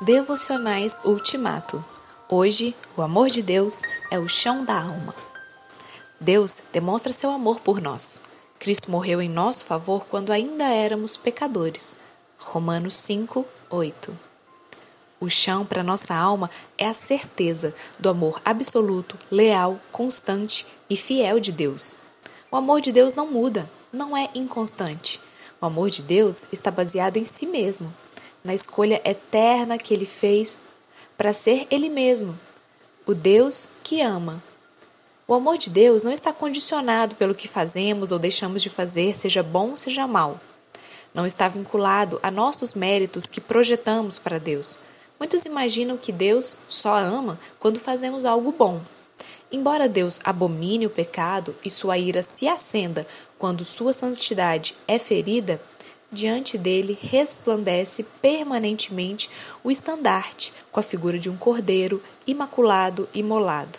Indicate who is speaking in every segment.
Speaker 1: Devocionais Ultimato. Hoje, o amor de Deus é o chão da alma. Deus demonstra seu amor por nós. Cristo morreu em nosso favor quando ainda éramos pecadores. Romanos 5, 8. O chão para nossa alma é a certeza do amor absoluto, leal, constante e fiel de Deus. O amor de Deus não muda, não é inconstante. O amor de Deus está baseado em si mesmo na escolha eterna que ele fez para ser ele mesmo, o Deus que ama. O amor de Deus não está condicionado pelo que fazemos ou deixamos de fazer, seja bom, seja mal. Não está vinculado a nossos méritos que projetamos para Deus. Muitos imaginam que Deus só ama quando fazemos algo bom. Embora Deus abomine o pecado e sua ira se acenda quando sua santidade é ferida, diante dele resplandece permanentemente o estandarte com a figura de um cordeiro imaculado e molado.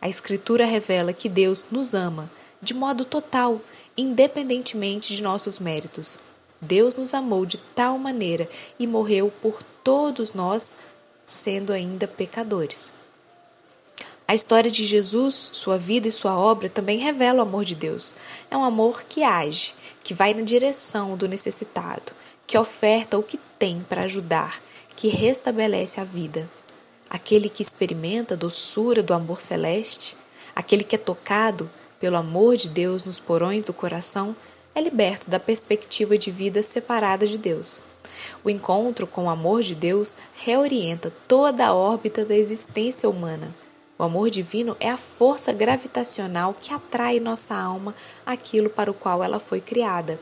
Speaker 1: A Escritura revela que Deus nos ama de modo total, independentemente de nossos méritos. Deus nos amou de tal maneira e morreu por todos nós, sendo ainda pecadores. A história de Jesus, sua vida e sua obra também revela o amor de Deus. É um amor que age, que vai na direção do necessitado, que oferta o que tem para ajudar, que restabelece a vida. Aquele que experimenta a doçura do amor celeste, aquele que é tocado pelo amor de Deus nos porões do coração, é liberto da perspectiva de vida separada de Deus. O encontro com o amor de Deus reorienta toda a órbita da existência humana o amor divino é a força gravitacional que atrai nossa alma aquilo para o qual ela foi criada.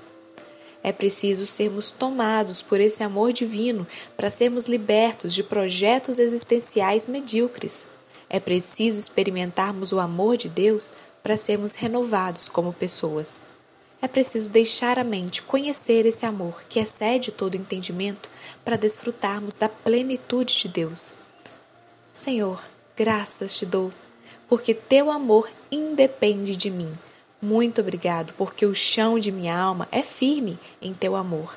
Speaker 1: É preciso sermos tomados por esse amor divino para sermos libertos de projetos existenciais medíocres. É preciso experimentarmos o amor de Deus para sermos renovados como pessoas. É preciso deixar a mente conhecer esse amor que excede todo entendimento para desfrutarmos da plenitude de Deus. Senhor, graças te dou, porque teu amor independe de mim. Muito obrigado, porque o chão de minha alma é firme em teu amor.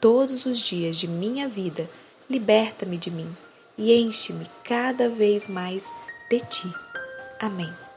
Speaker 1: Todos os dias de minha vida, liberta-me de mim e enche-me cada vez mais de ti. Amém.